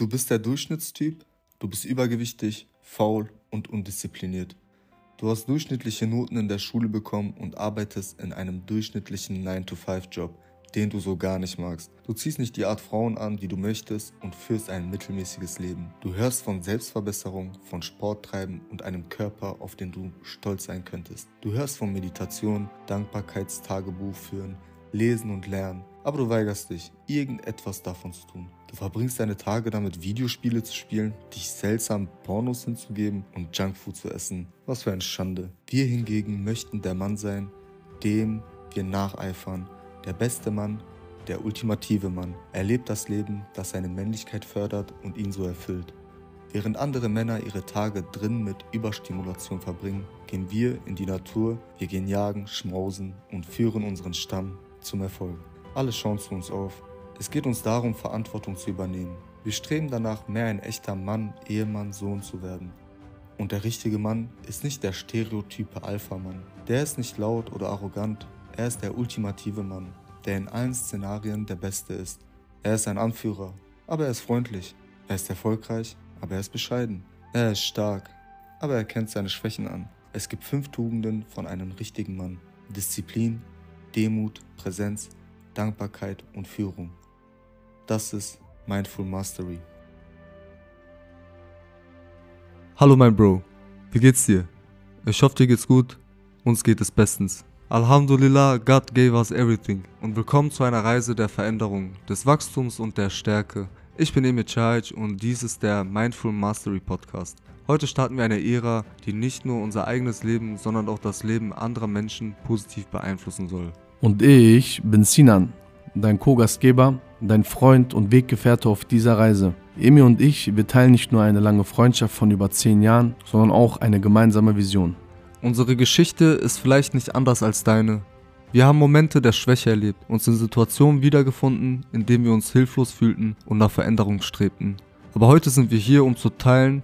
Du bist der Durchschnittstyp, du bist übergewichtig, faul und undiszipliniert. Du hast durchschnittliche Noten in der Schule bekommen und arbeitest in einem durchschnittlichen 9-to-5-Job, den du so gar nicht magst. Du ziehst nicht die Art Frauen an, die du möchtest und führst ein mittelmäßiges Leben. Du hörst von Selbstverbesserung, von Sporttreiben und einem Körper, auf den du stolz sein könntest. Du hörst von Meditation, Dankbarkeitstagebuch führen, Lesen und Lernen, aber du weigerst dich, irgendetwas davon zu tun. Du verbringst deine Tage damit, Videospiele zu spielen, dich seltsam Pornos hinzugeben und Junkfood zu essen. Was für eine Schande. Wir hingegen möchten der Mann sein, dem wir nacheifern. Der beste Mann, der ultimative Mann. Er lebt das Leben, das seine Männlichkeit fördert und ihn so erfüllt. Während andere Männer ihre Tage drin mit Überstimulation verbringen, gehen wir in die Natur, wir gehen jagen, schmausen und führen unseren Stamm zum Erfolg. Alle schauen zu uns auf. Es geht uns darum, Verantwortung zu übernehmen. Wir streben danach, mehr ein echter Mann, Ehemann, Sohn zu werden. Und der richtige Mann ist nicht der stereotype Alpha-Mann. Der ist nicht laut oder arrogant. Er ist der ultimative Mann, der in allen Szenarien der Beste ist. Er ist ein Anführer, aber er ist freundlich. Er ist erfolgreich, aber er ist bescheiden. Er ist stark, aber er kennt seine Schwächen an. Es gibt fünf Tugenden von einem richtigen Mann. Disziplin, Demut, Präsenz, Dankbarkeit und Führung. Das ist Mindful Mastery. Hallo mein Bro, wie geht's dir? Ich hoffe dir geht's gut, uns geht es bestens. Alhamdulillah, God gave us everything und willkommen zu einer Reise der Veränderung, des Wachstums und der Stärke. Ich bin Emil Chaj und dies ist der Mindful Mastery Podcast. Heute starten wir eine Ära, die nicht nur unser eigenes Leben, sondern auch das Leben anderer Menschen positiv beeinflussen soll. Und ich bin Sinan, dein Co-Gastgeber, dein Freund und Weggefährte auf dieser Reise. Emi und ich, wir teilen nicht nur eine lange Freundschaft von über zehn Jahren, sondern auch eine gemeinsame Vision. Unsere Geschichte ist vielleicht nicht anders als deine. Wir haben Momente der Schwäche erlebt, uns in Situationen wiedergefunden, in denen wir uns hilflos fühlten und nach Veränderung strebten. Aber heute sind wir hier, um zu teilen,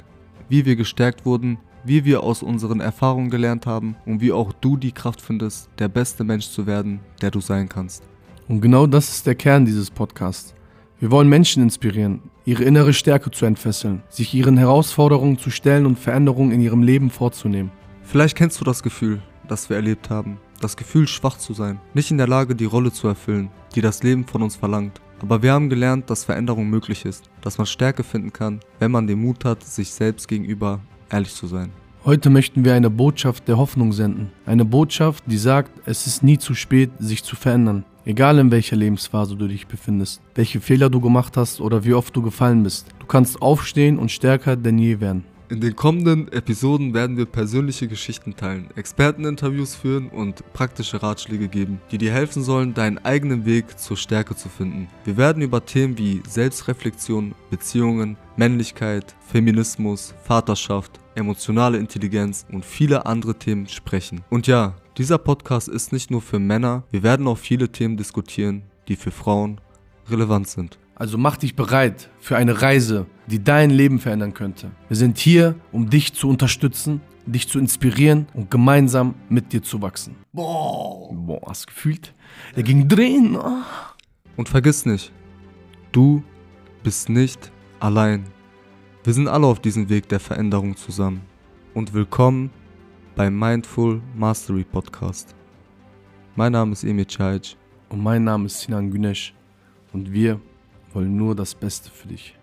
wie wir gestärkt wurden, wie wir aus unseren Erfahrungen gelernt haben und wie auch du die Kraft findest, der beste Mensch zu werden, der du sein kannst. Und genau das ist der Kern dieses Podcasts. Wir wollen Menschen inspirieren, ihre innere Stärke zu entfesseln, sich ihren Herausforderungen zu stellen und Veränderungen in ihrem Leben vorzunehmen. Vielleicht kennst du das Gefühl, das wir erlebt haben. Das Gefühl, schwach zu sein, nicht in der Lage, die Rolle zu erfüllen, die das Leben von uns verlangt. Aber wir haben gelernt, dass Veränderung möglich ist, dass man Stärke finden kann, wenn man den Mut hat, sich selbst gegenüber ehrlich zu sein. Heute möchten wir eine Botschaft der Hoffnung senden. Eine Botschaft, die sagt, es ist nie zu spät, sich zu verändern. Egal in welcher Lebensphase du dich befindest, welche Fehler du gemacht hast oder wie oft du gefallen bist. Du kannst aufstehen und stärker denn je werden. In den kommenden Episoden werden wir persönliche Geschichten teilen, Experteninterviews führen und praktische Ratschläge geben, die dir helfen sollen, deinen eigenen Weg zur Stärke zu finden. Wir werden über Themen wie Selbstreflexion, Beziehungen, Männlichkeit, Feminismus, Vaterschaft, emotionale Intelligenz und viele andere Themen sprechen. Und ja, dieser Podcast ist nicht nur für Männer, wir werden auch viele Themen diskutieren, die für Frauen relevant sind. Also mach dich bereit für eine Reise, die dein Leben verändern könnte. Wir sind hier, um dich zu unterstützen, dich zu inspirieren und gemeinsam mit dir zu wachsen. Boah, Boah hast du gefühlt? Er ging drehen. Oh. Und vergiss nicht, du bist nicht allein. Wir sind alle auf diesem Weg der Veränderung zusammen. Und willkommen beim Mindful Mastery Podcast. Mein Name ist Emir Chayc. Und mein Name ist Sinan Günesh. Und wir wollen nur das Beste für dich.